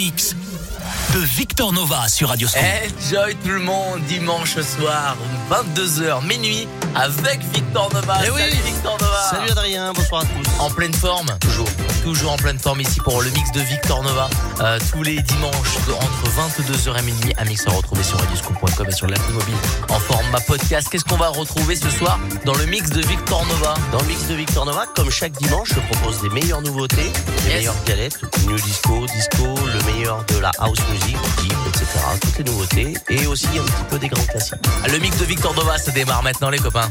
mix de Victor Nova sur Radio Scoop. Enjoy tout le monde dimanche soir 22h minuit avec Victor Nova. Eh oui. Salut Victor Nova. Salut Adrien, bonsoir à tous. En pleine forme Toujours. Toujours en pleine forme ici pour le mix de Victor Nova. Euh, tous les dimanches entre 22h et minuit. Un mix à retrouver sur radioscoop.com et sur l'appli mobile en format podcast. Qu'est-ce qu'on va retrouver ce soir dans le mix de Victor Nova? Dans le mix de Victor Nova, comme chaque dimanche, je propose les meilleures nouveautés, les Yes. meilleures galettes, new disco, disco, le meilleur de la house music, deep, etc. Toutes les nouveautés et aussi un petit peu des grands classiques. Le mix de Victor Nova, ça démarre maintenant les copains.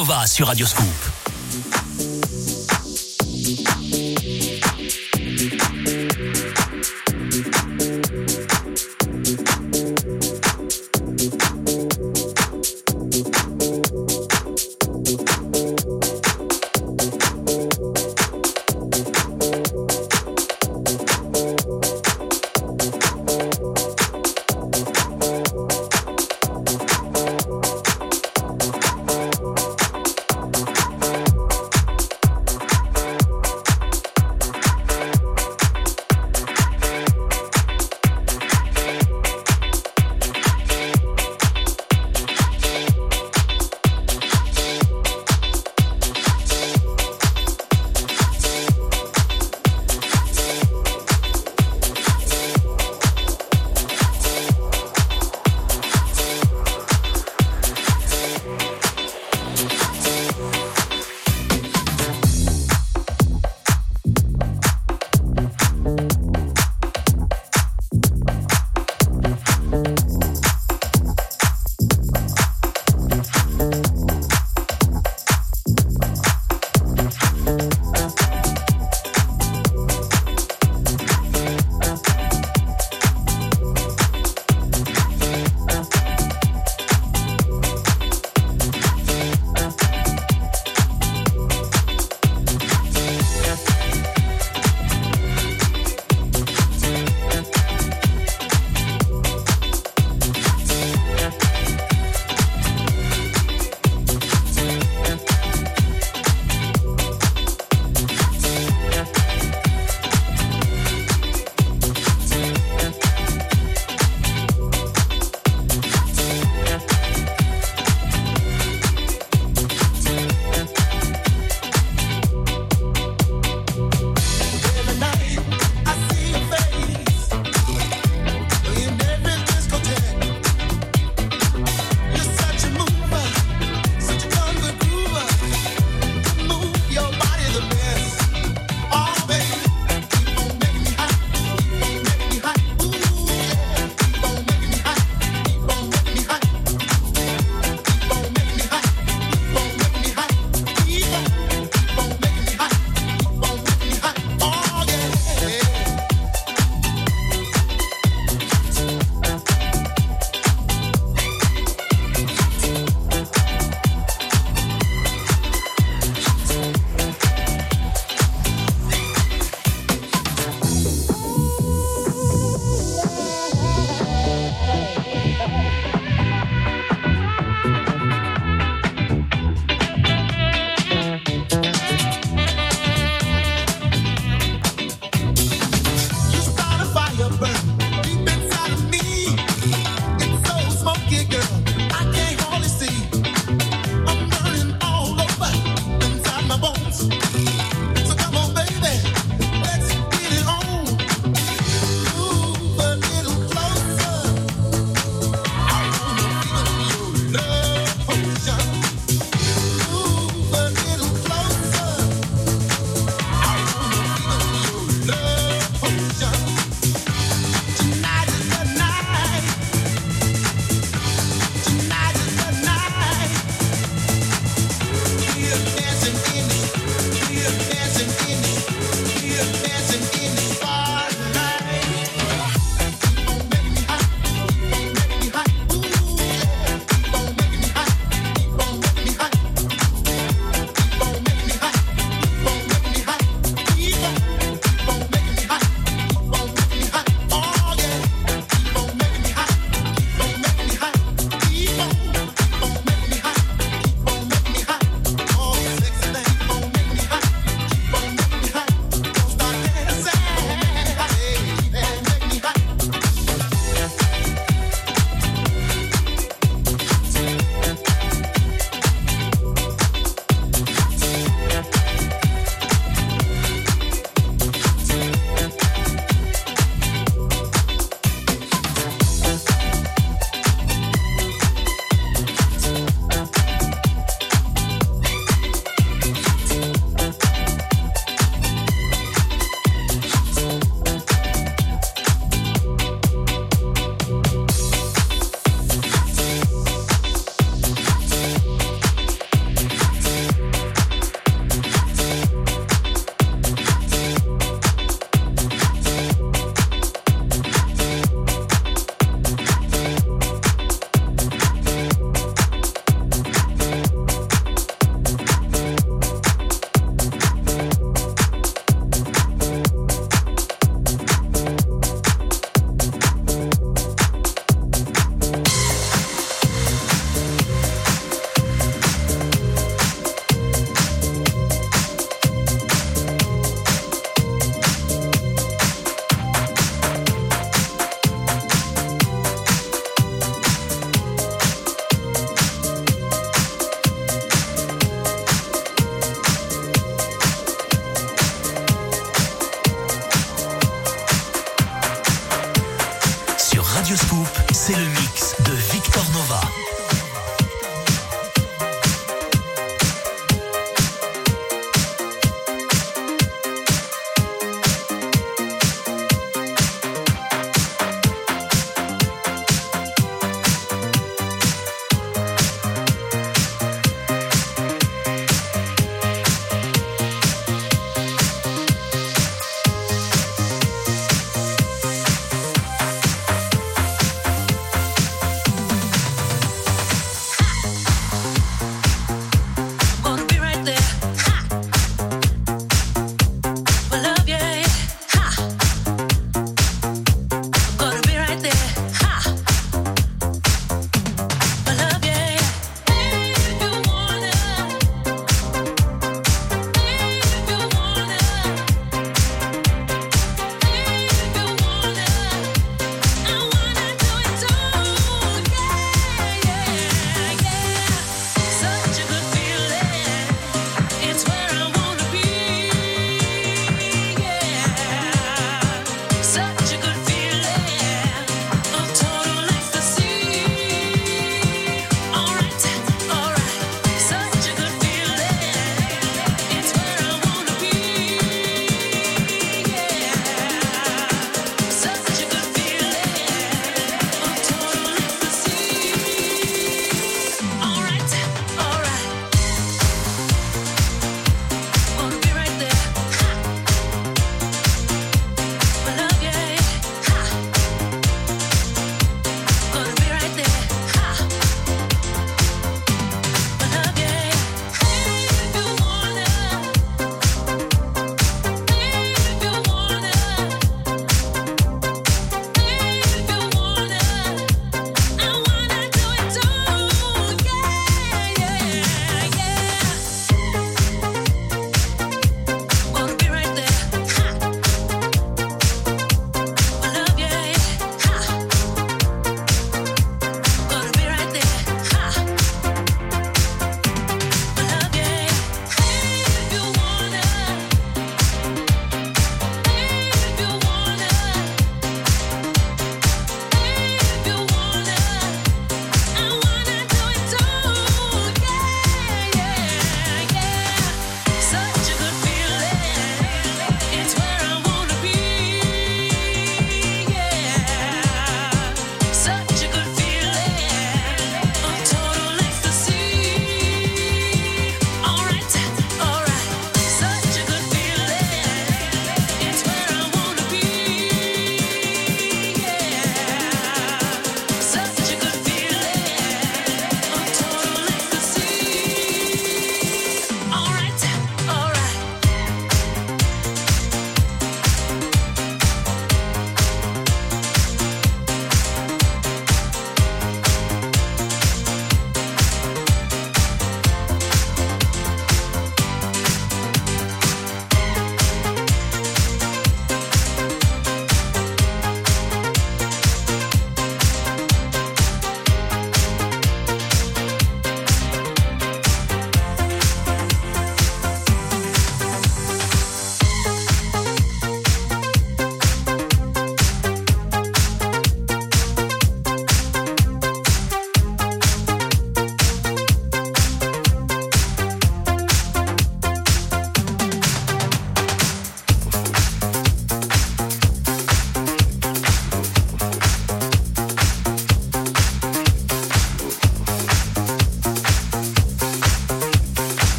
Nova sur Radioscoop.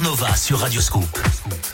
Nova sur Radioscope.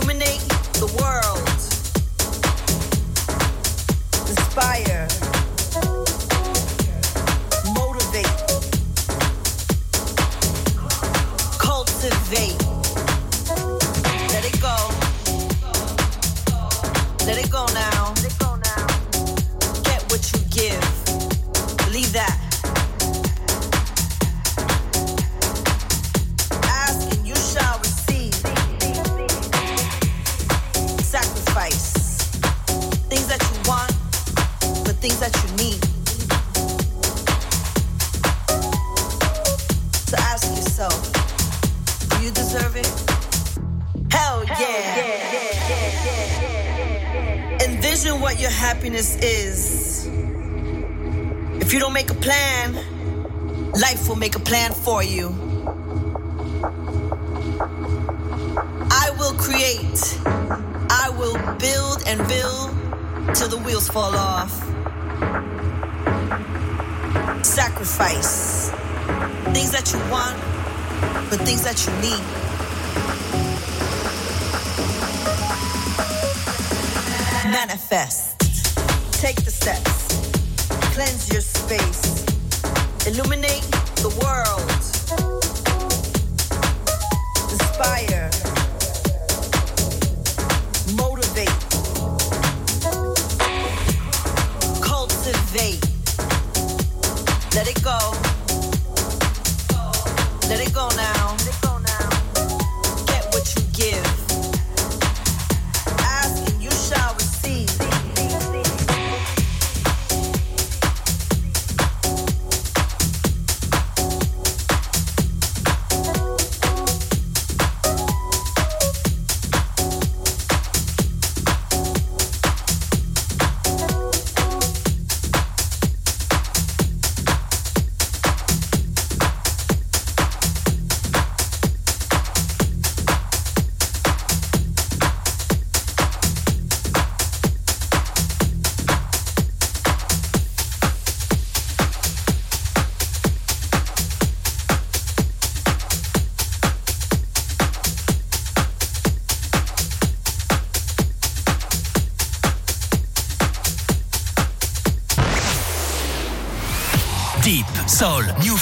New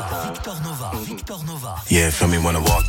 Victor Nova. Victor Nova. Yeah, feel me when I walk.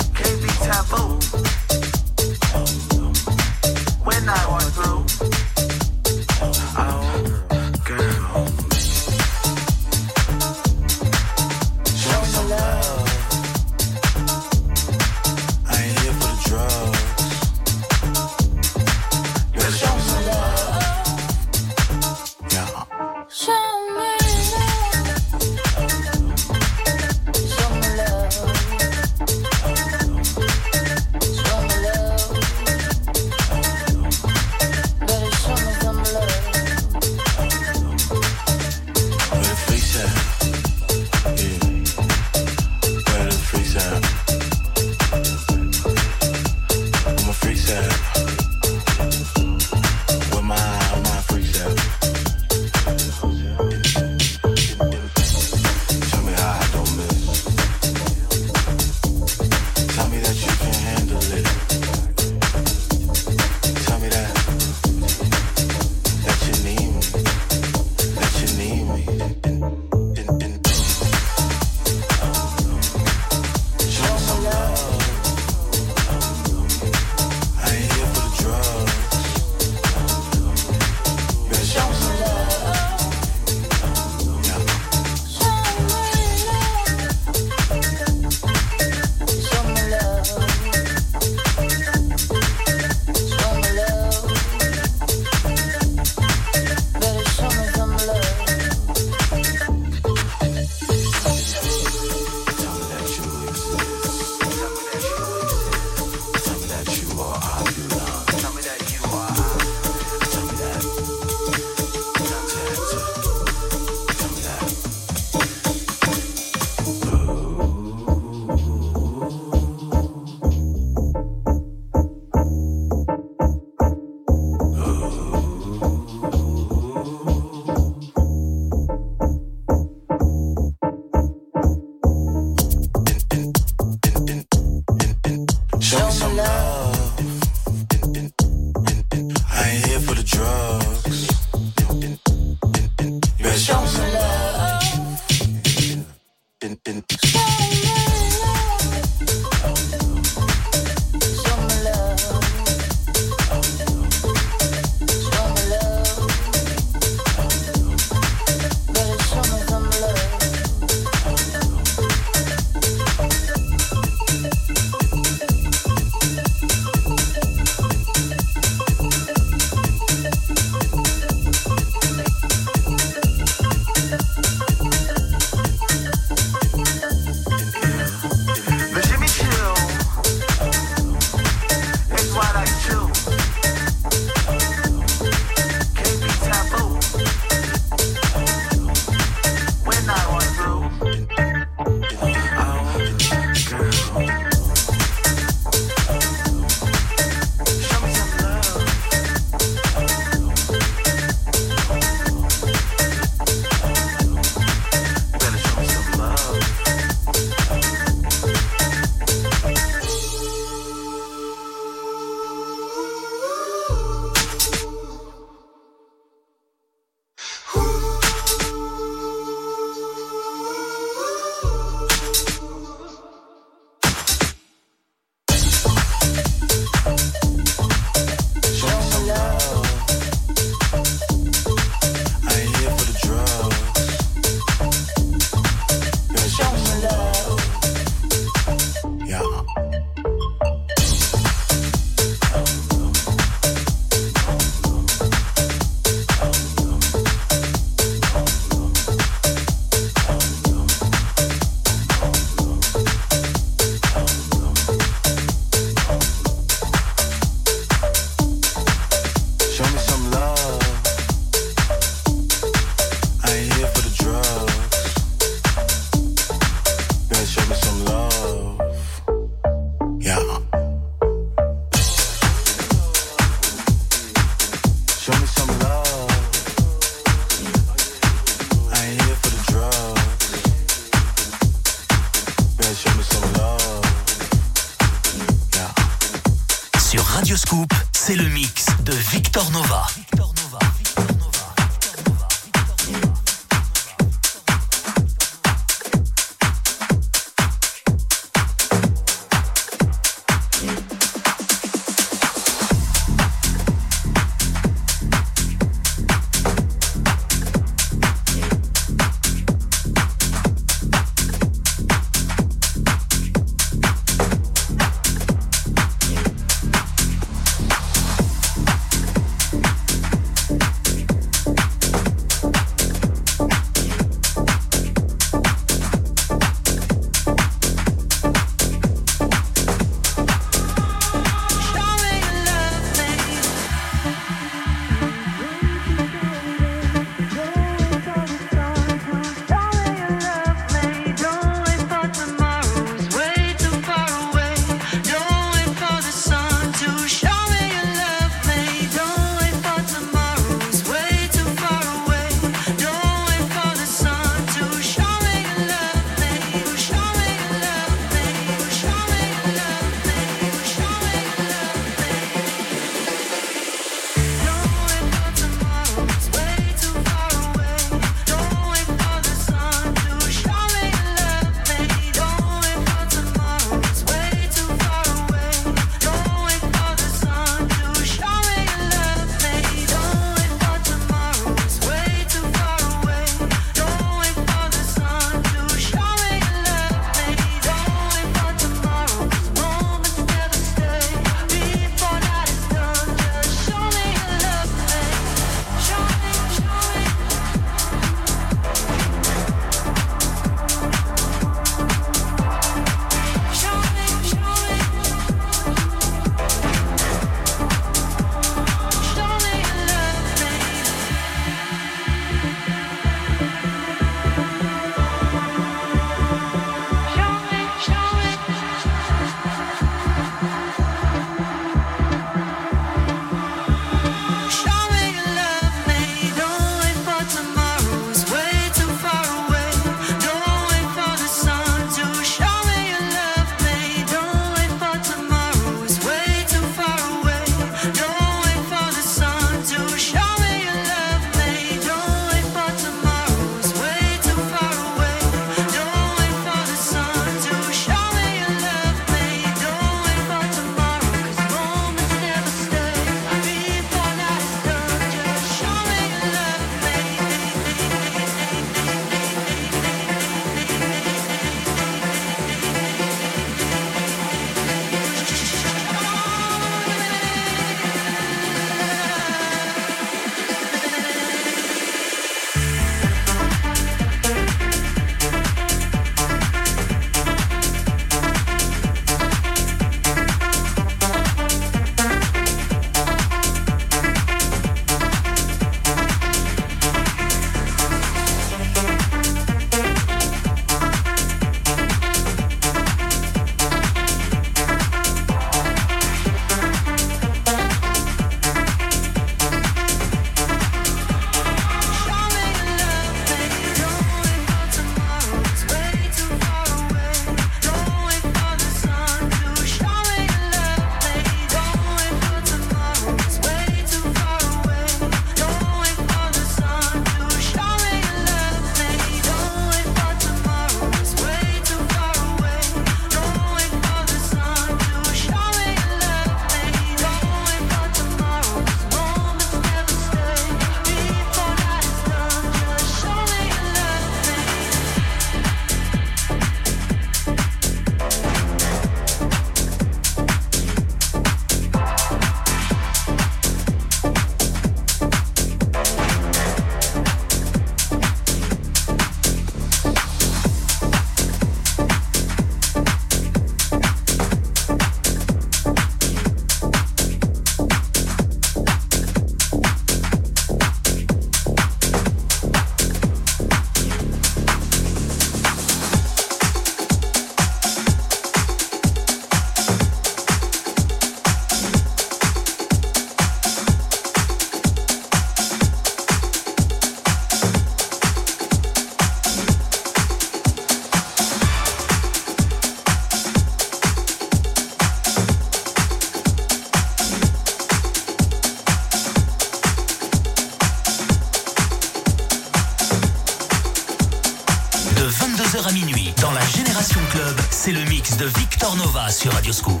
Nova sur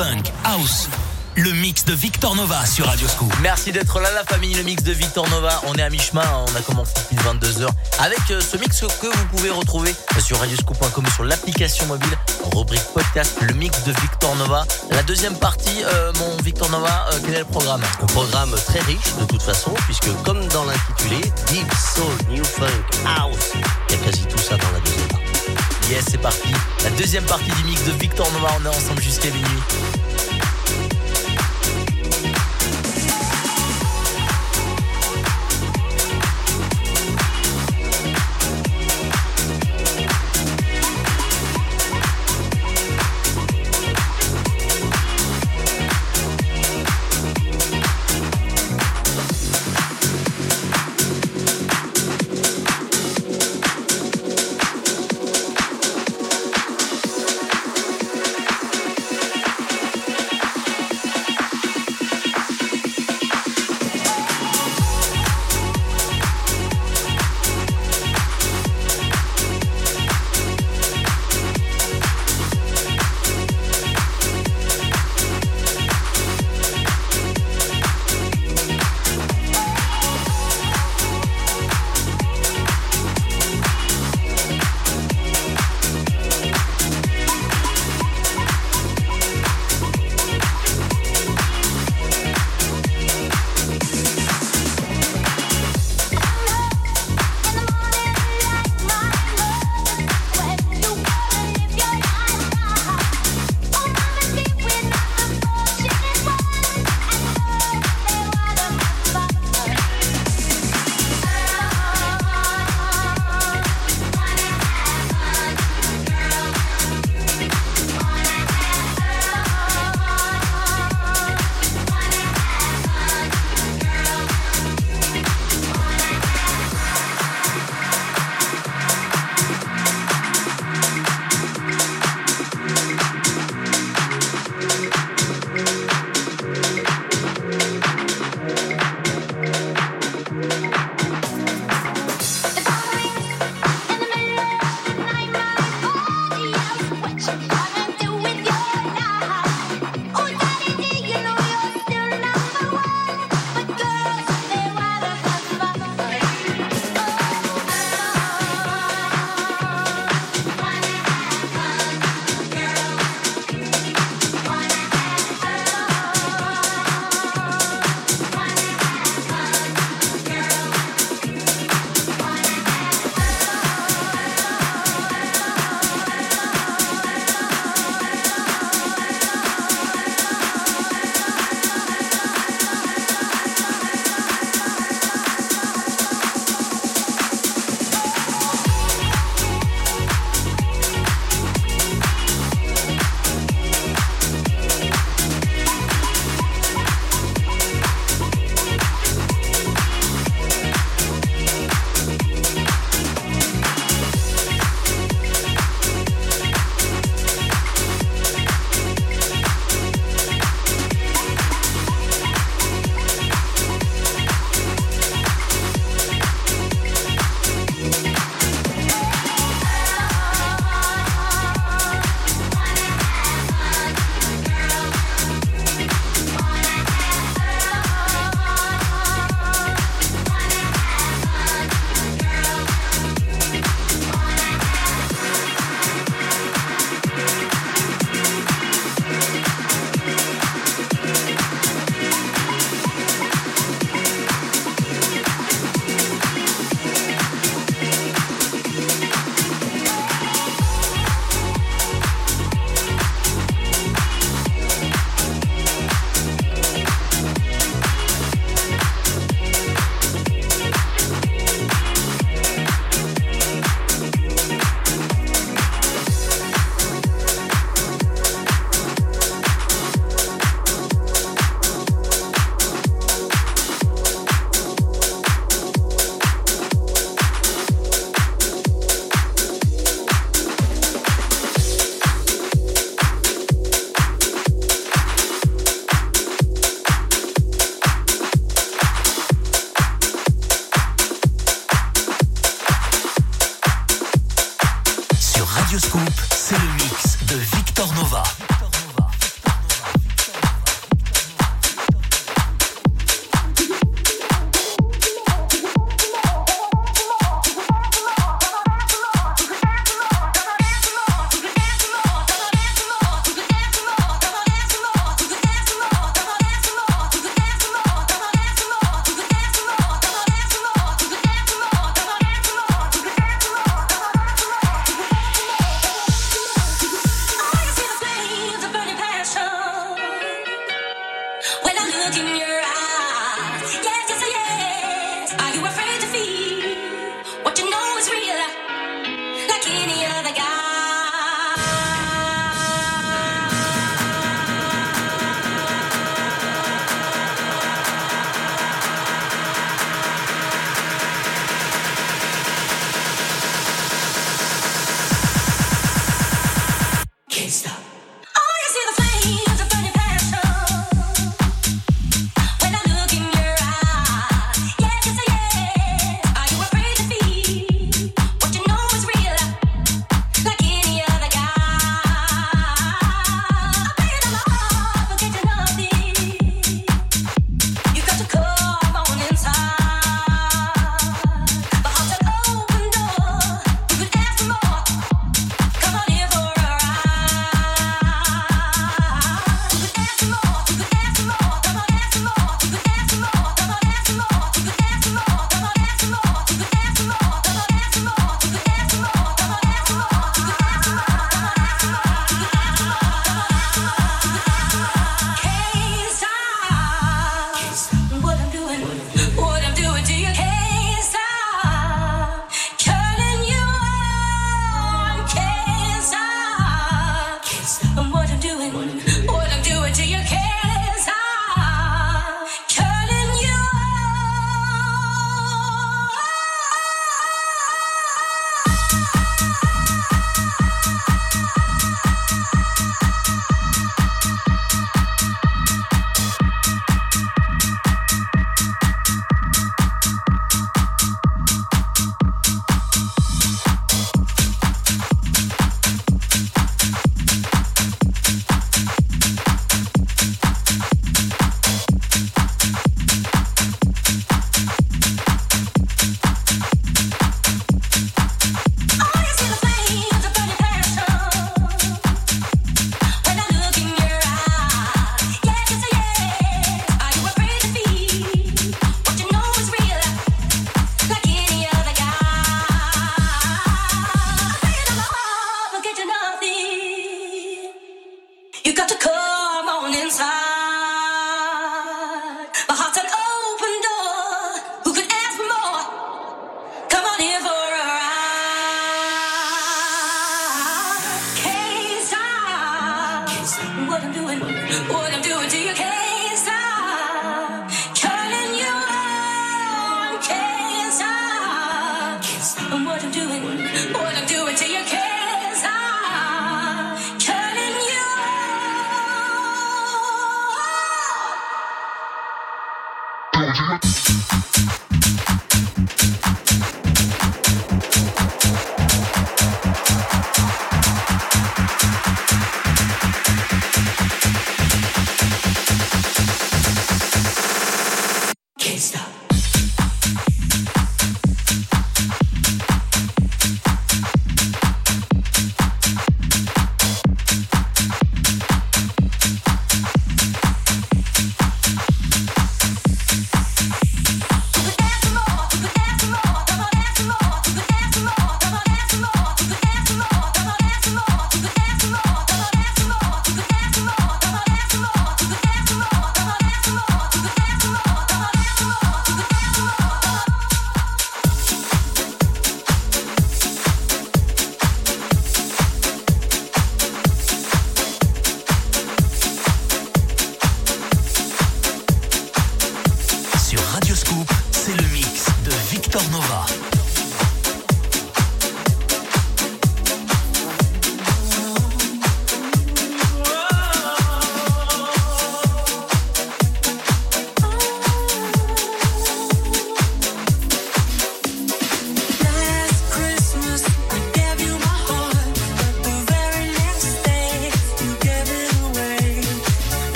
Funk, House. Le mix de Victor Nova sur Radioscoop. Merci d'être là la famille, le mix de Victor Nova. On est à mi-chemin, hein. on a commencé depuis 22h avec euh, ce mix que vous pouvez retrouver sur radioscoop.com sur l'application mobile, rubrique podcast, le mix de Victor Nova. La deuxième partie, euh, mon Victor Nova, euh, quel est le programme? Un programme très riche de toute façon, puisque comme dans l'intitulé, Deep Soul, New Funk, House, il y a quasi tout ça dans la deuxième partie. Yes, c'est parti. La deuxième partie du mix de Victor Nova, on est ensemble jusqu'à minuit.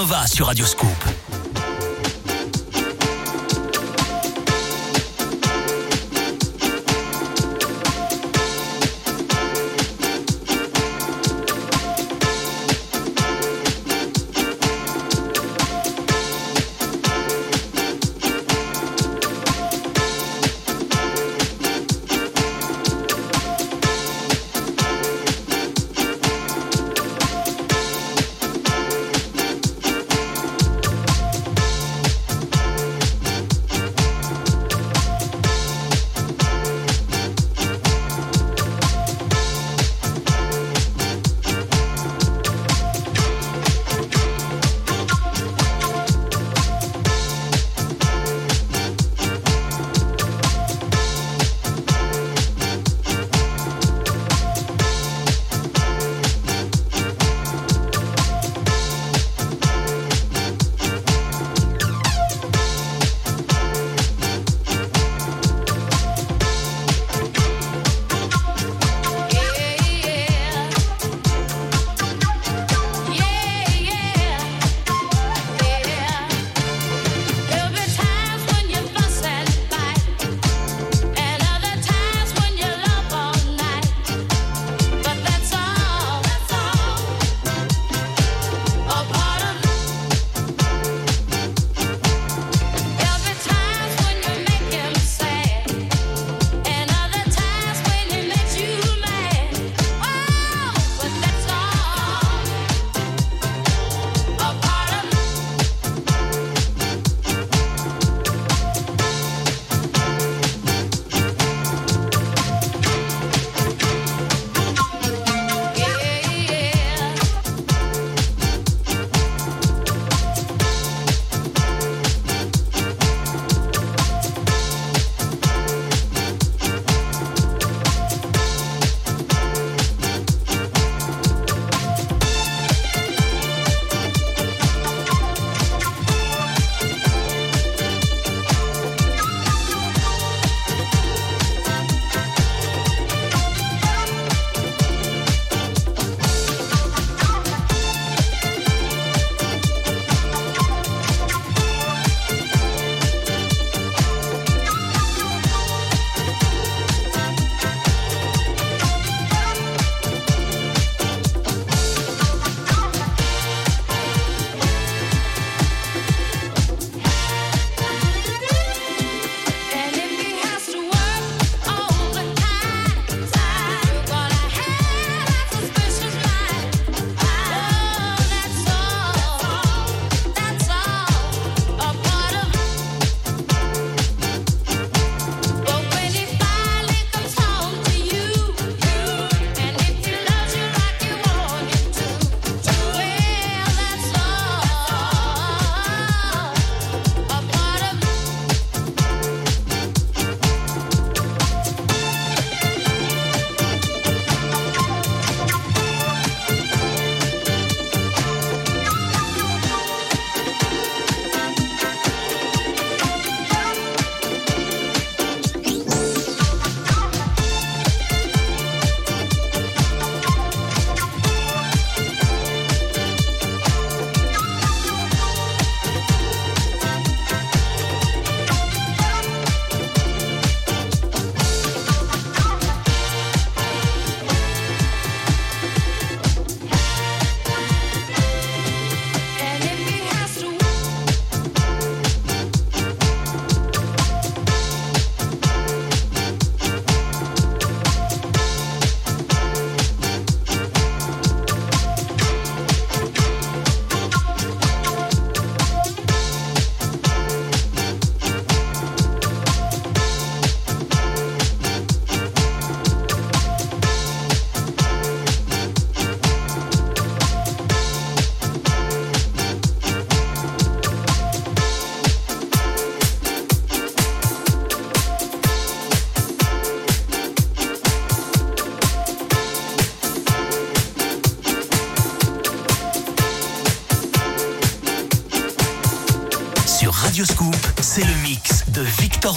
Nova sur Radio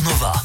de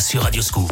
Sur Radioscoop. on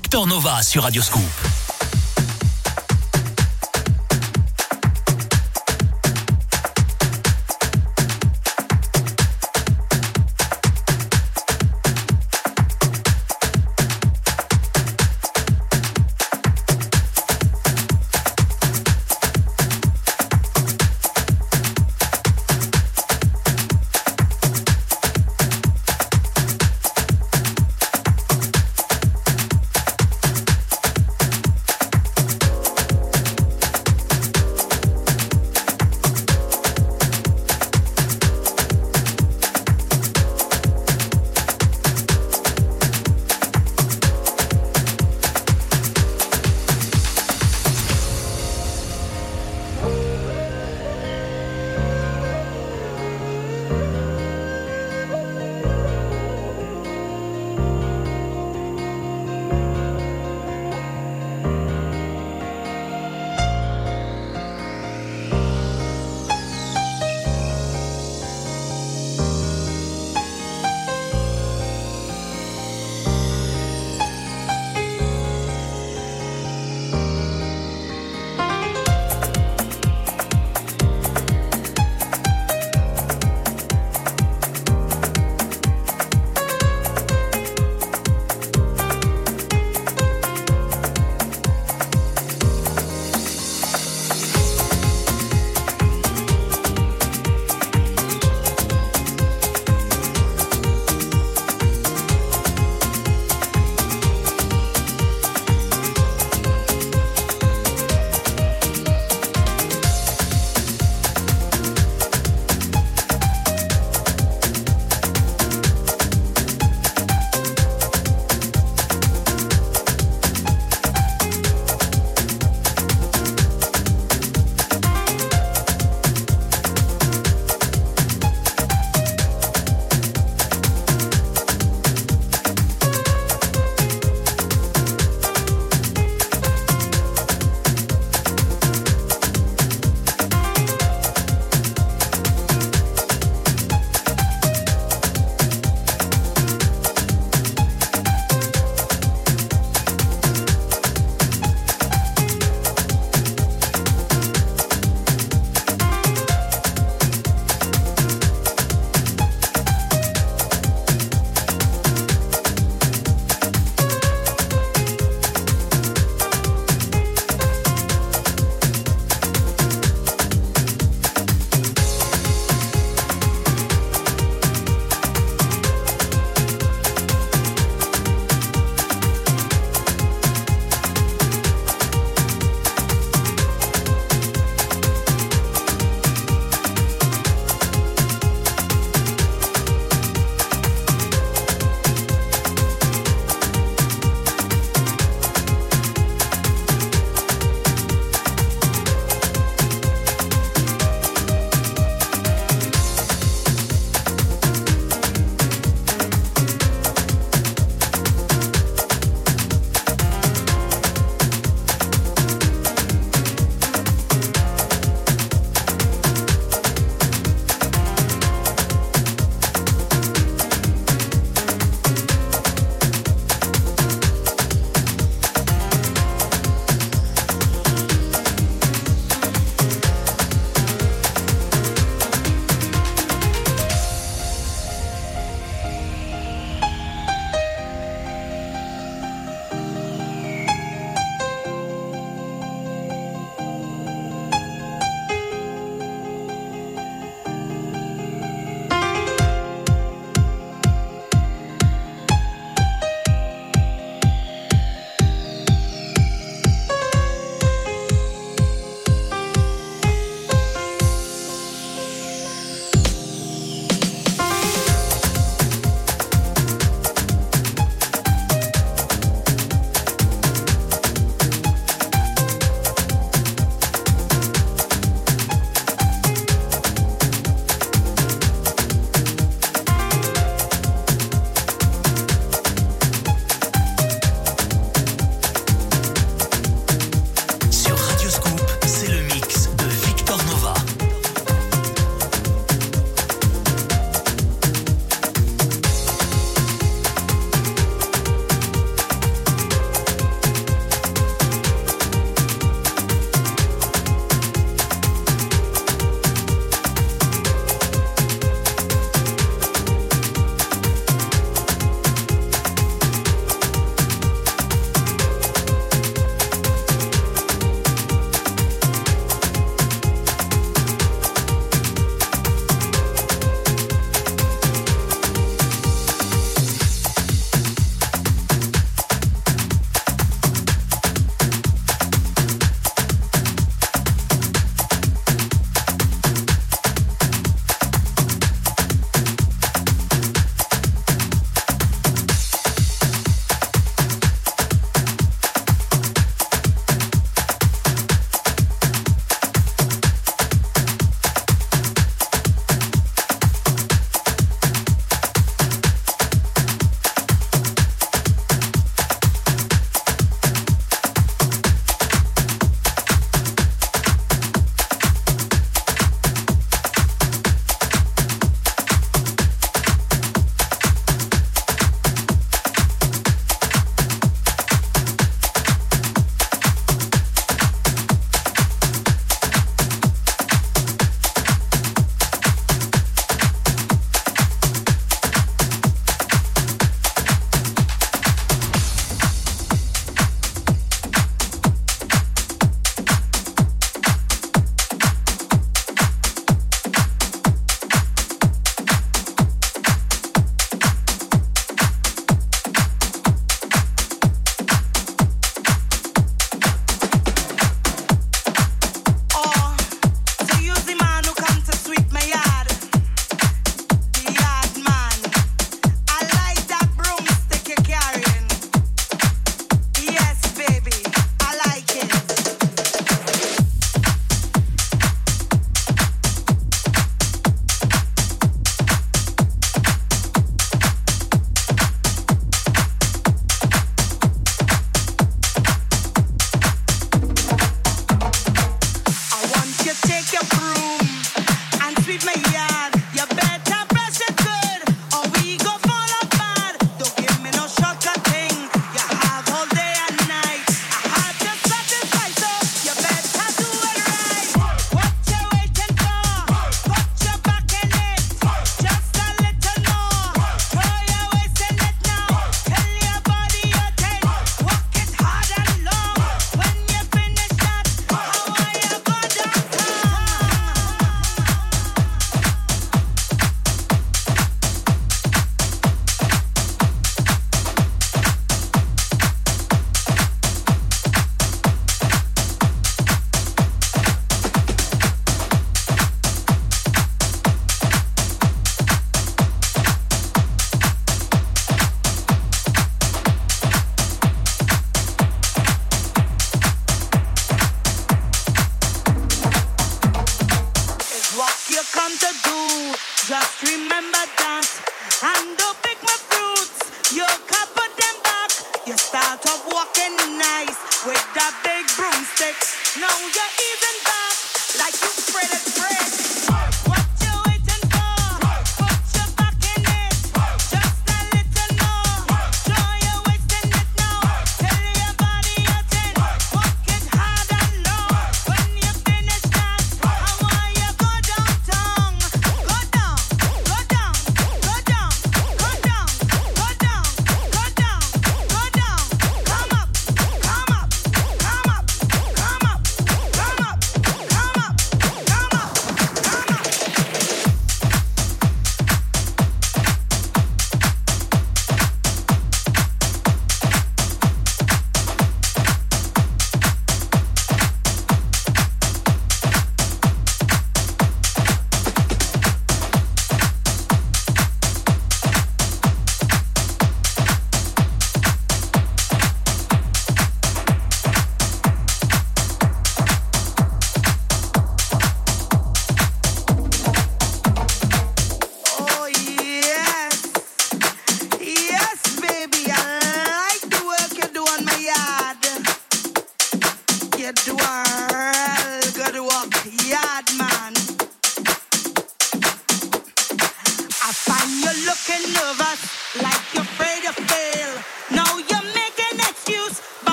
Victor Nova sur Radioscoop.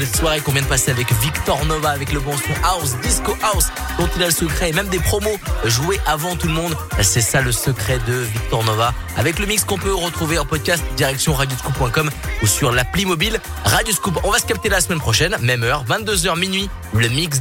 Quelle soirée qu'on vient de passer avec Victor Nova, avec le bon son house, disco house, dont il a le secret et même des promos joués avant tout le monde. C'est ça le secret de Victor Nova. Avec le mix qu'on peut retrouver en podcast direction radioscoop.com ou sur l'appli mobile Radioscoop. On va se capter la semaine prochaine, même heure, 22h minuit, le mix